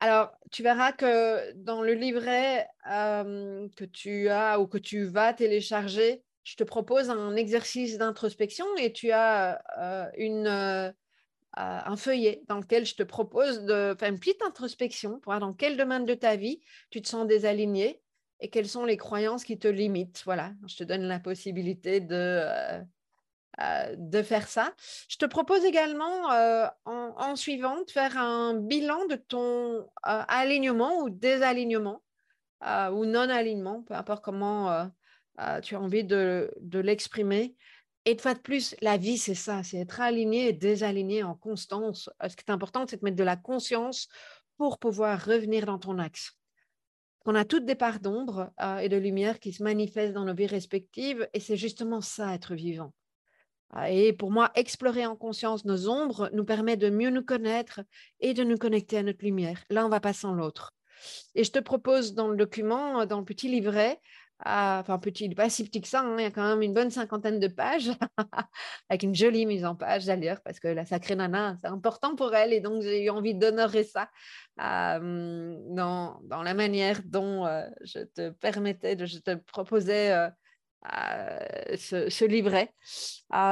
Alors, tu verras que dans le livret euh, que tu as ou que tu vas télécharger, je te propose un exercice d'introspection et tu as euh, une, euh, un feuillet dans lequel je te propose de faire une petite introspection pour voir dans quel domaine de ta vie tu te sens désaligné et quelles sont les croyances qui te limitent? Voilà, je te donne la possibilité de, euh, euh, de faire ça. Je te propose également, euh, en, suivant, de faire un bilan de ton alignement ou désalignement ou non-alignement, peu importe comment tu as envie de, de l'exprimer. Et de fois de plus, la vie, c'est ça, c'est être aligné et désaligné en constance. Ce qui est important, c'est de mettre de la conscience pour pouvoir revenir dans ton axe qu'on a toutes des parts d'ombre euh, et de lumière qui se manifestent dans nos vies respectives, et c'est justement ça, être vivant. Ah, et pour moi, explorer en conscience nos ombres nous permet de mieux nous connaître et de nous connecter à notre lumière. Là, on va pas sans l'autre. Et je te propose dans le document, dans le petit livret, enfin petit, pas si petit que ça, hein, il y a quand même une bonne cinquantaine de pages, avec une jolie mise en page d'ailleurs, parce que la sacrée nana, c'est important pour elle, et donc j'ai eu envie d'honorer ça dans, dans, la manière dont je te permettais, de, je te proposais ce, ce, livret.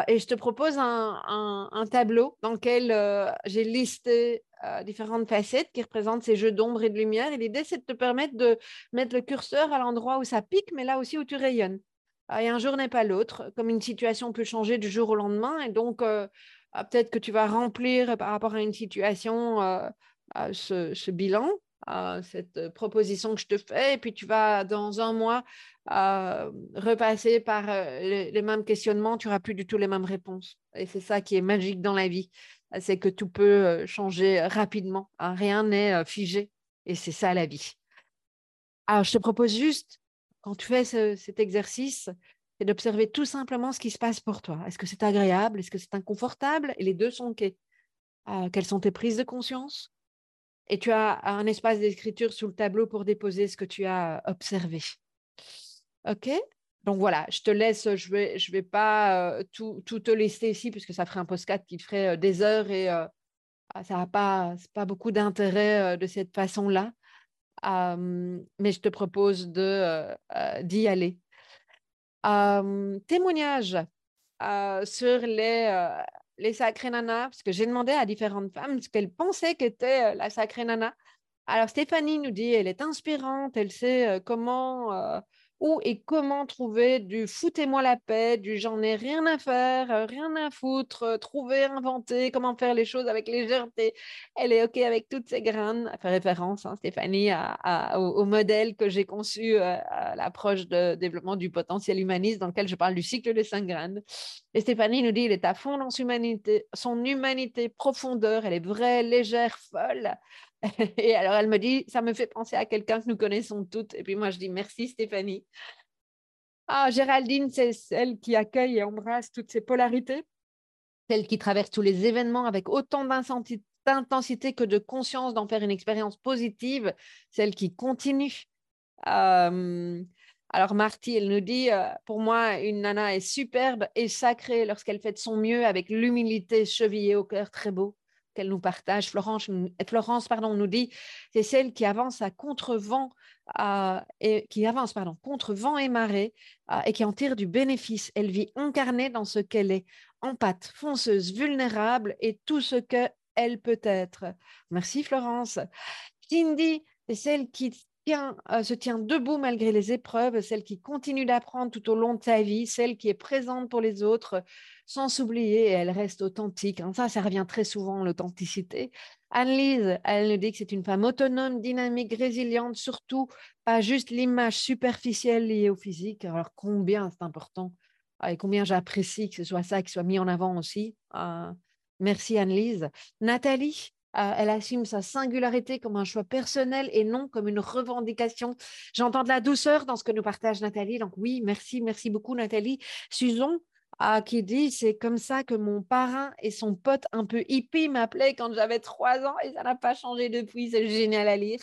et je te propose un, tableau dans lequel j'ai listé différentes facettes qui représentent ces jeux d'ombre et de lumière. Et l'idée, c'est de te permettre de mettre le curseur à l'endroit où ça pique, mais là aussi où tu rayonnes. et un jour n'est pas l'autre, comme une situation peut changer du jour au lendemain. Et donc, peut-être que tu vas remplir par rapport à une situation ce, bilan, cette proposition que je te fais, et puis tu vas dans un mois repasser par les, les, mêmes questionnements, tu n'auras plus du tout les mêmes réponses. Et c'est ça qui est magique dans la vie c'est que tout peut changer rapidement. Hein. Rien n'est figé et c'est ça la vie. Alors, je te propose juste, quand tu fais cet exercice, c'est d'observer tout simplement ce qui se passe pour toi. Est-ce que c'est agréable? Est-ce que c'est inconfortable? Et les deux sont OK. Euh, quelles sont tes prises de conscience? Et tu as un espace d'écriture sous le tableau pour déposer ce que tu as observé. OK? Donc voilà, je te laisse, je ne vais, je vais pas tout, te lister ici, puisque ça ferait un postcard qui ferait des heures et ah, ça n'a pas, pas beaucoup d'intérêt de cette façon-là. mais je te propose d'y aller. témoignage sur les, les sacrées nanas, parce que j'ai demandé à différentes femmes ce qu'elles pensaient qu'était la sacrée nana. Alors Stéphanie nous dit, elle est inspirante, elle sait comment où et comment trouver du foutez-moi la paix, du j'en ai rien à faire, euh, rien à foutre, euh, trouver, inventer, comment faire les choses avec légèreté. Elle est OK avec toutes ces graines. Elle fait référence, hein, Stéphanie, au, modèle que j'ai conçu euh, à l'approche de développement du potentiel humaniste dans lequel je parle du cycle des cinq graines. Et Stéphanie nous dit, il est à fond dans son humanité, son humanité profondeur, elle est vraie, légère, folle. Et alors, elle me dit, ça me fait penser à quelqu'un que nous connaissons toutes. Et puis moi, je dis, merci Stéphanie. Ah, Géraldine, c'est celle qui accueille et embrasse toutes ces polarités, celle qui traverse tous les événements avec autant d'intensité que de conscience d'en faire une expérience positive, celle qui continue. Euh, alors Marty, elle nous dit, euh, pour moi, une nana est superbe et sacrée lorsqu'elle fait de son mieux avec l'humilité chevillée au cœur très beau qu'elle nous partage. Florence, Florence pardon, nous dit c'est celle qui avance à contre-vent et qui avance pardon, contre vent et marée et qui en tire du bénéfice. Elle vit incarnée dans ce qu'elle est, en fonceuse, vulnérable et tout ce qu'elle peut être. Merci Florence. Cindy, c'est celle qui euh, se tient debout malgré les épreuves, celle qui continue d'apprendre tout au long de sa vie, celle qui est présente pour les autres, sans s'oublier, elle reste authentique. Hein. Ça, ça revient très souvent, l'authenticité. Anne-Lise, elle nous dit que c'est une femme autonome, dynamique, résiliente, surtout pas juste l'image superficielle liée au physique. Alors combien c'est important ah, et combien j'apprécie que ce soit ça qui soit mis en avant aussi. Ah, merci Anne-Lise. Nathalie, euh, elle assume sa singularité comme un choix personnel et non comme une revendication. J'entends de la douceur dans ce que nous partage Nathalie. Donc oui, merci, merci beaucoup Nathalie. Susan, ah, qui dit c'est comme ça que mon parrain et son pote un peu hippie m'appelaient quand j'avais trois ans et ça n'a pas changé depuis, c'est génial à lire.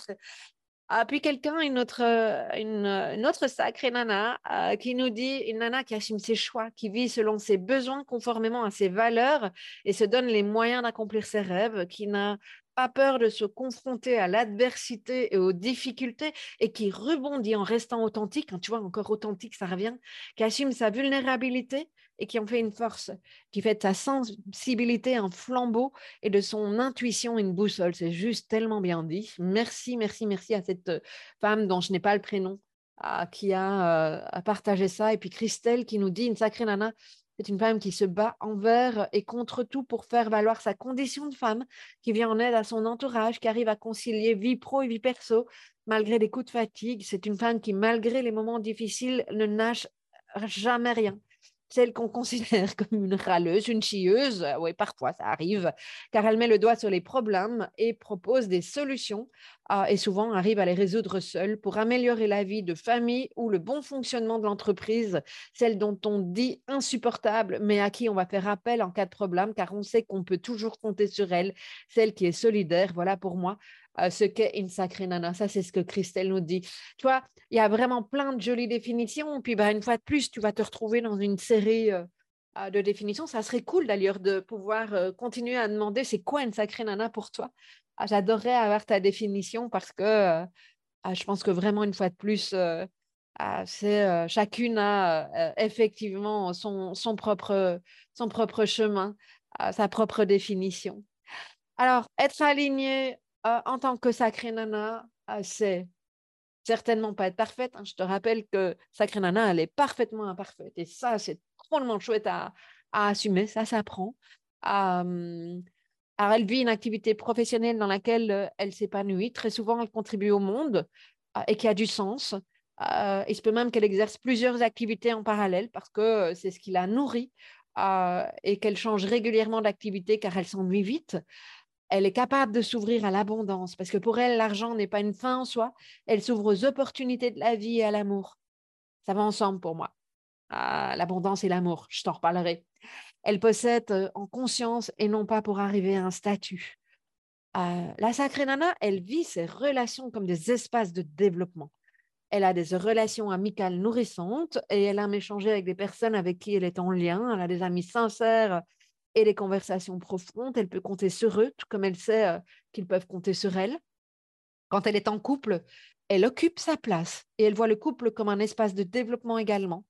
Ah, puis quelqu'un, une autre, une, une, autre sacrée nana euh, qui nous dit, une nana qui assume ses choix, qui vit selon ses besoins conformément à ses valeurs et se donne les moyens d'accomplir ses rêves, qui n'a pas peur de se confronter à l'adversité et aux difficultés et qui rebondit en restant authentique, hein, tu vois, encore authentique, ça revient, qui assume sa vulnérabilité et qui en fait une force, qui fait de sa sensibilité un flambeau et de son intuition une boussole. C'est juste tellement bien dit. Merci, merci, merci à cette euh, femme dont je n'ai pas le prénom, qui a, euh, partagé ça. Et puis Christelle qui nous dit, une sacrée nana, c'est une femme qui se bat envers et contre tout pour faire valoir sa condition de femme, qui vient en aide à son entourage, qui arrive à concilier vie pro et vie perso, malgré les coups de fatigue. C'est une femme qui, malgré les moments difficiles, ne nage jamais rien celle qu'on considère comme une râleuse, une chieuse, euh, oui, parfois ça arrive, car elle met le doigt sur les problèmes et propose des solutions, euh, et souvent arrive à les résoudre seule pour améliorer la vie de famille ou le bon fonctionnement de l'entreprise, celle dont on dit insupportable, mais à qui on va faire appel en cas de problème, car on sait qu'on peut toujours compter sur elle, celle qui est solidaire, voilà pour moi ce qu'est une sacrée nana. Ça, c'est ce que Christelle nous dit. Tu vois, il y a vraiment plein de jolies définitions. Puis, bah, une fois de plus, tu vas te retrouver dans une série euh, de définitions. Ça serait cool d'ailleurs de pouvoir euh, continuer à demander c'est quoi une sacrée nana pour toi. Ah, j'adorerais avoir ta définition parce que euh, ah, je pense que vraiment, une fois de plus, ah, c'est chacune a effectivement son, son, propre, son propre chemin, sa propre définition. Alors, être aligné euh, en tant que sacrée nana, euh, c'est certainement pas être parfaite. Hein. Je te rappelle que sacrée nana, elle est parfaitement imparfaite. Et ça, c'est drôlement chouette à, assumer. Ça s'apprend. Euh, alors, elle vit une activité professionnelle dans laquelle elle s'épanouit. Très souvent, elle contribue au monde et qui a du sens. il se peut même qu'elle exerce plusieurs activités en parallèle parce que c'est ce qui la nourrit et qu'elle change régulièrement d'activité car elle s'ennuie vite elle est capable de s'ouvrir à l'abondance parce que pour elle, l'argent n'est pas une fin en soi, elle s'ouvre aux opportunités de la vie et à l'amour. Ça va ensemble pour moi. Ah, l'abondance et l'amour, je t'en reparlerai. Elle possède euh, en conscience et non pas pour arriver à un statut. Euh, la sacrée nana, elle vit ses relations comme des espaces de développement. Elle a des relations amicales nourrissantes et elle aime échanger avec des personnes avec qui elle est en lien. Elle a des amis sincères et les conversations profondes. Elle peut compter sur eux, tout comme elle sait euh, qu'ils peuvent compter sur elle. Quand elle est en couple, elle occupe sa place et elle voit le couple comme un espace de développement également.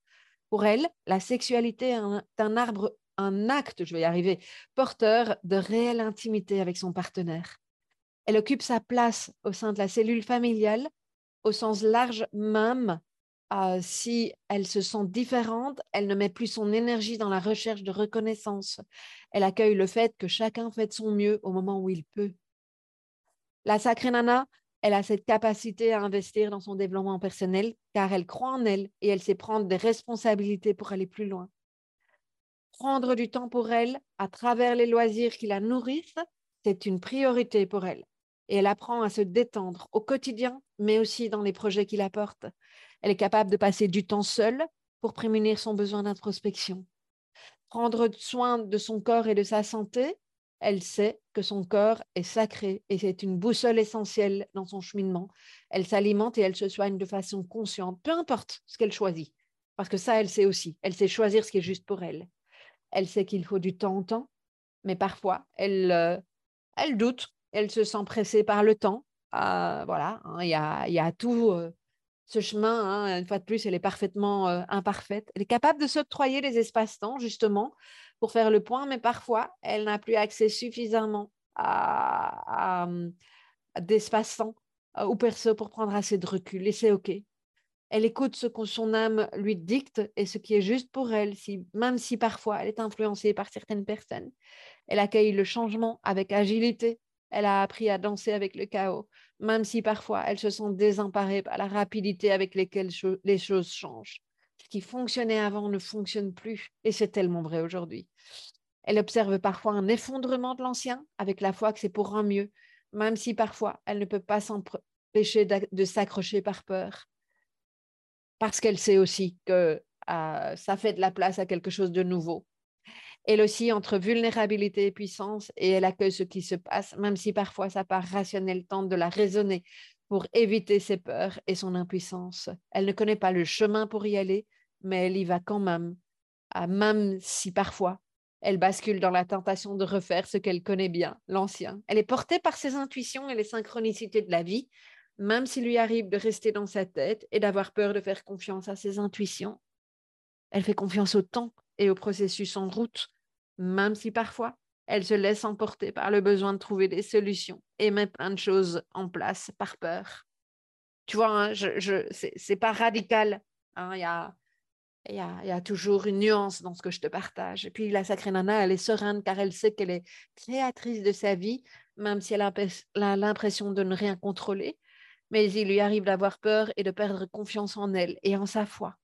Pour elle, la sexualité est un, arbre, un acte, je vais y arriver, porteur de réelle intimité avec son partenaire. Elle occupe sa place au sein de la cellule familiale, au sens large même. Si elle se sent différente, elle ne met plus son énergie dans la recherche de reconnaissance. Elle accueille le fait que chacun fait de son mieux au moment où il peut. La sacrée nana, elle a cette capacité à investir dans son développement personnel car elle croit en elle et elle sait prendre des responsabilités pour aller plus loin. Prendre du temps pour elle à travers les loisirs qui la nourrissent, c'est une priorité pour elle et elle apprend à se détendre au quotidien, mais aussi dans les projets qu'il apporte. Elle est capable de passer du temps seule pour prémunir son besoin d'introspection. Prendre soin de son corps et de sa santé, elle sait que son corps est sacré et c'est une boussole essentielle dans son cheminement. Elle s'alimente et elle se soigne de façon consciente, peu importe ce qu'elle choisit. Parce que ça, elle sait aussi. Elle sait choisir ce qui est juste pour elle. Elle sait qu'il faut du temps en temps, mais parfois, elle, euh, elle doute elle se sent pressée par le temps. Euh, voilà, hein, il y, a, tout euh, ce chemin. Hein, une fois de plus, elle est parfaitement imparfaite. Elle est capable de s'octroyer les espaces-temps, justement, pour faire le point, mais parfois, elle n'a plus accès suffisamment à, d'espace-temps ou perso pour prendre assez de recul. Et c'est OK. Elle écoute ce que son âme lui dicte et ce qui est juste pour elle, même si parfois elle est influencée par certaines personnes. Elle accueille le changement avec agilité elle a appris à danser avec le chaos, même si parfois elle se sent désemparée par la rapidité avec laquelle les choses changent. Ce qui fonctionnait avant ne fonctionne plus, et c'est tellement vrai aujourd'hui. Elle observe parfois un effondrement de l'ancien, avec la foi que c'est pour un mieux, même si parfois elle ne peut pas s'empêcher de s'accrocher par peur. Parce qu'elle sait aussi que euh, ça fait de la place à quelque chose de nouveau. Elle aussi entre vulnérabilité et puissance et elle accueille ce qui se passe, même si parfois sa part rationnelle tente de la raisonner pour éviter ses peurs et son impuissance. Elle ne connaît pas le chemin pour y aller, mais elle y va quand même, même si parfois elle bascule dans la tentation de refaire ce qu'elle connaît bien, l'ancien. Elle est portée par ses intuitions et les synchronicités de la vie, même s'il lui arrive de rester dans sa tête et d'avoir peur de faire confiance à ses intuitions. Elle fait confiance au temps et au processus en route, même si parfois elle se laisse emporter par le besoin de trouver des solutions et met plein de choses en place par peur. Tu vois, hein, je, c'est pas radical. Hein, il y, a, toujours une nuance dans ce que je te partage. Et puis la sacrée nana, elle est sereine car elle sait qu'elle est créatrice de sa vie, même si elle a l'impression de ne rien contrôler. Mais il lui arrive d'avoir peur et de perdre confiance en elle et en sa foi.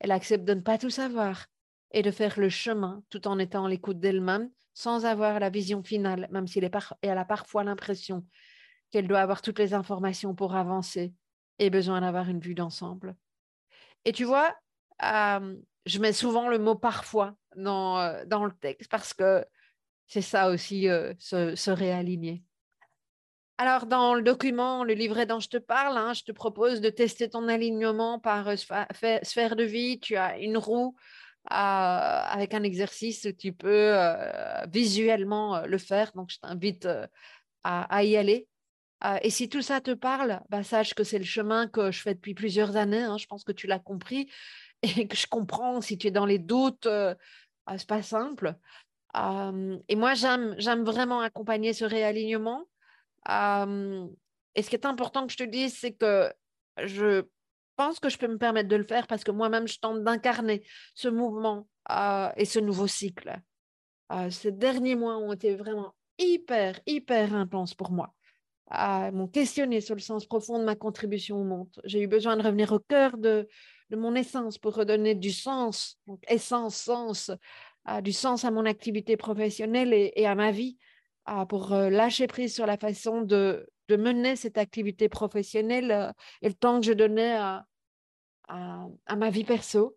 Elle accepte de ne pas tout savoir et de faire le chemin tout en étant à l'écoute d'elle-même, sans avoir la vision finale, même si elle a parfois l'impression qu'elle doit avoir toutes les informations pour avancer et besoin d'avoir une vue d'ensemble. Et tu vois, je mets souvent le mot parfois dans, euh, dans le texte parce que c'est ça aussi, euh, se, réaligner. Alors, dans le document, le livret dont je te parle, hein, je te propose de tester ton alignement par euh, sphère de vie. Tu as une roue avec un exercice où tu peux euh, visuellement euh, le faire. Donc, je t'invite euh, à, y aller. et si tout ça te parle, bah, sache que c'est le chemin que je fais depuis plusieurs années. Hein. je pense que tu l'as compris et que je comprends si tu es dans les doutes. Ah, c'est pas simple. et moi, j'aime vraiment accompagner ce réalignement. et ce qui est important que je te dise, c'est que je pense que je peux me permettre de le faire parce que moi-même, je tente d'incarner ce mouvement euh, et ce nouveau cycle. Euh, ces derniers mois ont été vraiment hyper, hyper intenses pour moi. Euh, m'ont questionné sur le sens profond de ma contribution au monde. J'ai eu besoin de revenir au cœur de, de mon essence pour redonner du sens, donc essence, sens, euh, du sens à mon activité professionnelle et à ma vie, pour lâcher prise sur la façon de, de mener cette activité professionnelle euh, et le temps que je donnais à, ma vie perso.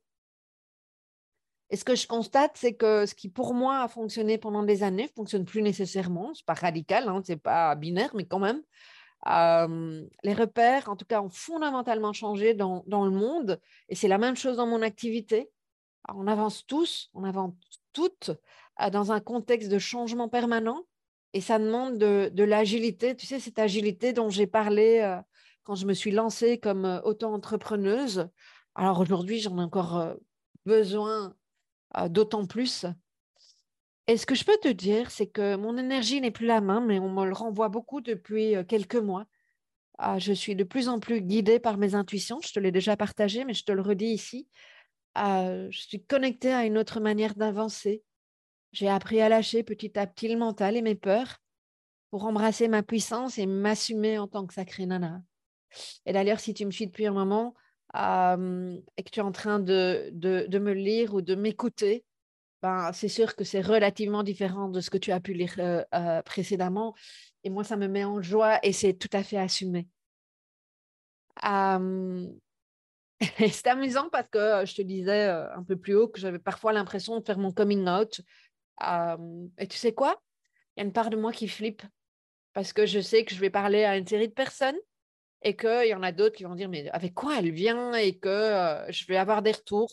Et ce que je constate, c'est que ce qui pour moi a fonctionné pendant des années ne fonctionne plus nécessairement. Ce n'est pas radical, hein, ce n'est pas binaire, mais quand même. Euh, les repères, en tout cas, ont fondamentalement changé dans, dans le monde. Et c'est la même chose dans mon activité. on avance tous, on avance toutes euh, dans un contexte de changement permanent et ça demande de, l'agilité. Tu sais, cette agilité dont j'ai parlé euh, quand je me suis lancée comme euh, auto-entrepreneuse. Alors aujourd'hui, j'en ai encore euh, besoin d'autant plus. Et ce que je peux te dire, c'est que mon énergie n'est plus la même, mais on me le renvoie beaucoup depuis quelques mois. Ah, je suis de plus en plus guidée par mes intuitions. Je te l'ai déjà partagé, mais je te le redis ici. Ah, je suis connectée à une autre manière d'avancer. J'ai appris à lâcher petit à petit le mental et mes peurs pour embrasser ma puissance et m'assumer en tant que sacrée nana. Et d'ailleurs, si tu me suis depuis un moment et que tu es en train de, de, me lire ou de m'écouter, ben, c'est sûr que c'est relativement différent de ce que tu as pu lire euh, euh, précédemment. Et moi, ça me met en joie et c'est tout à fait assumé. c'est amusant parce que euh, je te disais un peu plus haut que j'avais parfois l'impression de faire mon coming out. Et tu sais quoi? Il y a une part de moi qui flippe parce que je sais que je vais parler à une série de personnes et qu'il y en a d'autres qui vont dire mais avec quoi elle vient et que je vais avoir des retours?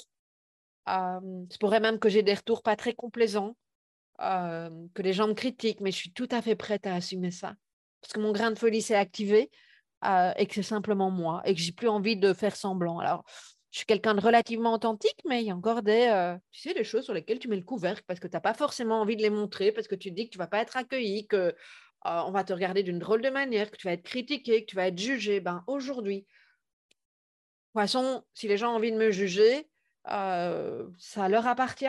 Euh, pourrait même que j'ai des retours pas très complaisants, que les gens me critiquent, mais je suis tout à fait prête à assumer ça. Parce que mon grain de folie s'est activé et que c'est simplement moi et que j'ai plus envie de faire semblant. Alors, je suis quelqu'un de relativement authentique, mais il y a encore des, tu sais, des choses sur lesquelles tu mets le couvercle parce que tu n'as pas forcément envie de les montrer, parce que tu te dis que tu ne vas pas être accueilli, que on va te regarder d'une drôle de manière, que tu vas être critiqué, que tu vas être jugé. Ben, aujourd'hui, de toute façon, si les gens ont envie de me juger, ça leur appartient.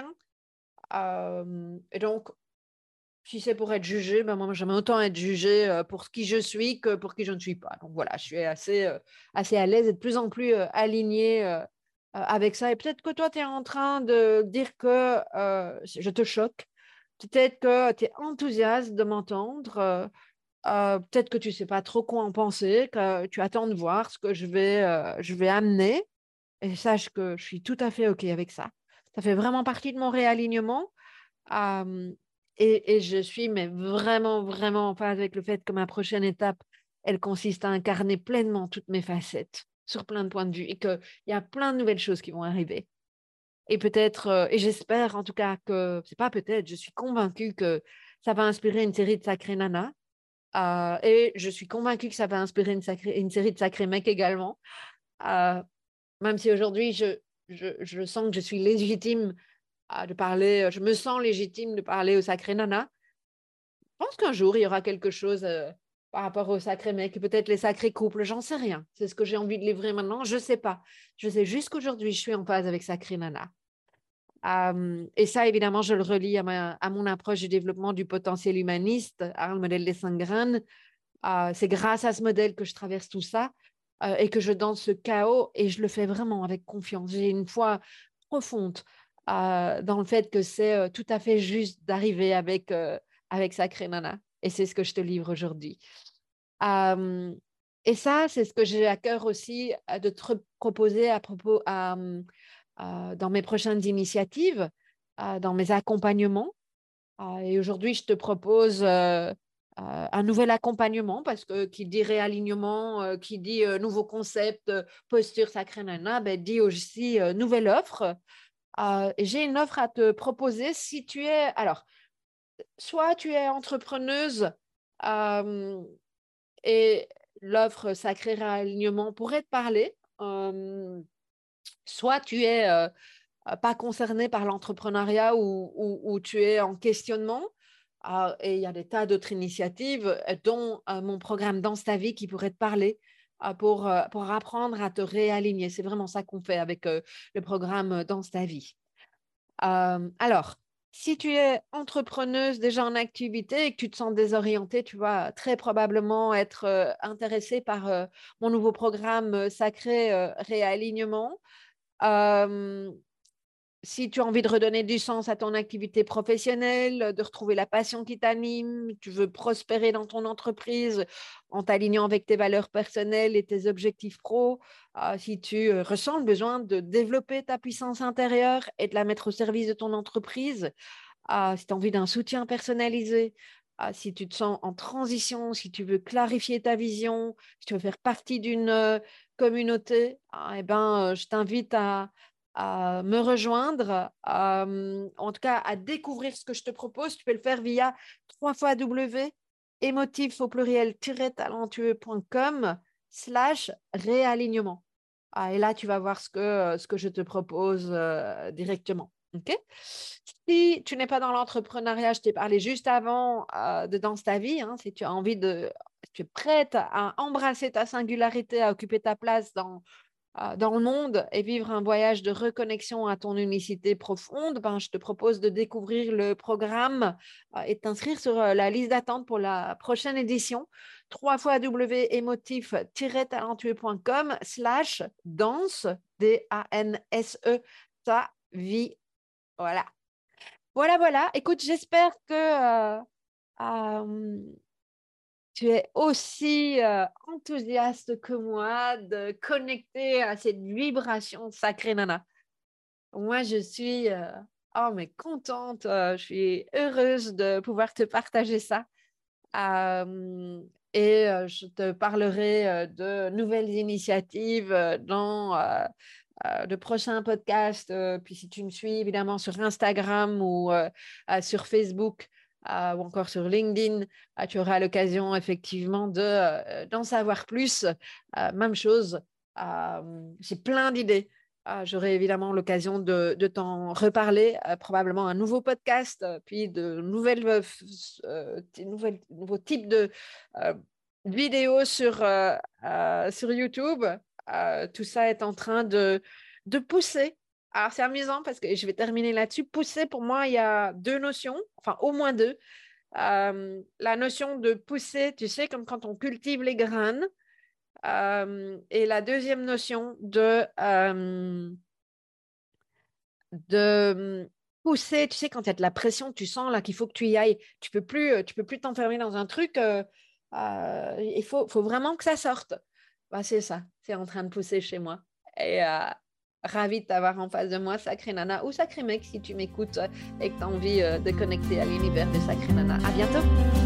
et donc, si c'est pour être jugé, ben moi j'aime autant être jugé pour qui je suis que pour qui je ne suis pas. Donc voilà, je suis assez, assez à l'aise et de plus en plus alignée avec ça. Et peut-être que toi, tu es en train de dire que je te choque. Peut-être que tu es enthousiaste de m'entendre. peut-être que tu ne sais pas trop quoi en penser, que tu attends de voir ce que je vais, je vais amener. Et sache que je suis tout à fait OK avec ça. Ça fait vraiment partie de mon réalignement. et, je suis mais vraiment, vraiment en phase avec le fait que ma prochaine étape, elle consiste à incarner pleinement toutes mes facettes sur plein de points de vue et qu'il y a plein de nouvelles choses qui vont arriver. Et peut-être, et j'espère en tout cas que, c'est pas peut-être, je suis convaincue que ça va inspirer une série de sacrés nanas. et je suis convaincue que ça va inspirer une, une série de sacrés mecs également même si aujourd'hui, je, je, sens que je suis légitime de parler, je me sens légitime de parler au sacré nana. Je pense qu'un jour, il y aura quelque chose euh, par rapport au sacré mec, peut-être les sacrés couples, j'en sais rien. C'est ce que j'ai envie de livrer maintenant, je sais pas. Je sais juste qu'aujourd'hui, je suis en phase avec sacré nana. et ça, évidemment, je le relie à, mon approche du développement du potentiel humaniste, à le modèle des cinq graines. c'est grâce à ce modèle que je traverse tout ça. Euh, et que je danse ce chaos et je le fais vraiment avec confiance. J'ai une foi profonde euh, dans le fait que c'est euh, tout à fait juste d'arriver avec, avec Sacré Nana. Et c'est ce que je te livre aujourd'hui. et ça, c'est ce que j'ai à cœur aussi de te proposer à propos dans mes prochaines initiatives, dans mes accompagnements. et aujourd'hui, je te propose euh, un nouvel accompagnement parce que qui dit réalignement, euh, qui dit euh, nouveau concept, posture sacrée nana, ben, dit aussi nouvelle offre. J'ai une offre à te proposer si tu es alors soit tu es entrepreneuse et l'offre sacré réalignement pourrait te parler, soit tu es pas concerné par l'entrepreneuriat ou, tu es en questionnement et il y a des tas d'autres initiatives, euh, dont euh, mon programme Danse ta vie qui pourrait te parler euh, pour, pour apprendre à te réaligner. C'est vraiment ça qu'on fait avec le programme Danse ta vie. alors, si tu es entrepreneuse déjà en activité et que tu te sens désorientée, tu vas très probablement être intéressée par mon nouveau programme sacré réalignement si tu as envie de redonner du sens à ton activité professionnelle, de retrouver la passion qui t'anime, tu veux prospérer dans ton entreprise en t'alignant avec tes valeurs personnelles et tes objectifs pro, ah, si tu euh, ressens le besoin de développer ta puissance intérieure et de la mettre au service de ton entreprise, ah, si tu as envie d'un soutien personnalisé, si tu te sens en transition, si tu veux clarifier ta vision, si tu veux faire partie d'une euh, communauté, eh ben, euh, je t'invite à, à me rejoindre, en tout cas à découvrir ce que je te propose, tu peux le faire via 3 w émotif au pluriel talentueux.com slash réalignement. Ah, et là, tu vas voir ce que, ce que je te propose euh, directement. OK? Si tu n'es pas dans l'entrepreneuriat, je t'ai parlé juste avant de Danse ta vie, hein, si tu as envie de, tu es prête à embrasser ta singularité, à occuper ta place dans, dans le monde et vivre un voyage de reconnexion à ton unicité profonde, ben, je te propose de découvrir le programme et de t'inscrire sur la liste d'attente pour la prochaine édition. trois fois talentueuxcom slash danse, D-A-N-S-E, ta vie. Voilà. Voilà, voilà. Écoute, j'espère que tu es aussi enthousiaste que moi de connecter à cette vibration sacrée, Nana. Moi, je suis oh, mais contente, je suis heureuse de pouvoir te partager ça. et je te parlerai de nouvelles initiatives dans de prochains podcasts. puis si tu me suis évidemment sur Instagram ou sur Facebook, ou encore sur LinkedIn, ah, tu auras l'occasion effectivement de, d'en savoir plus. même chose, j'ai plein d'idées. J'aurai évidemment l'occasion de, de t'en reparler, probablement un nouveau podcast, puis de nouvelles, nouveaux types de vidéos sur, sur YouTube. tout ça est en train de, de pousser alors, c'est amusant parce que je vais terminer là-dessus. Pousser, pour moi, il y a deux notions, enfin au moins deux. la notion de pousser, tu sais, comme quand on cultive les graines. et la deuxième notion de, de pousser, tu sais, quand il y a de la pression, tu sens là qu'il faut que tu y ailles. Tu peux plus, tu peux plus t'enfermer dans un truc. il faut, faut vraiment que ça sorte. Bah, c'est ça, c'est en train de pousser chez moi. Et, Ravi de t'avoir en face de moi, Sacré Nana, ou Sacré Mec si tu m'écoutes et que tu as envie euh, de connecter à l'univers de Sacré Nana. À bientôt!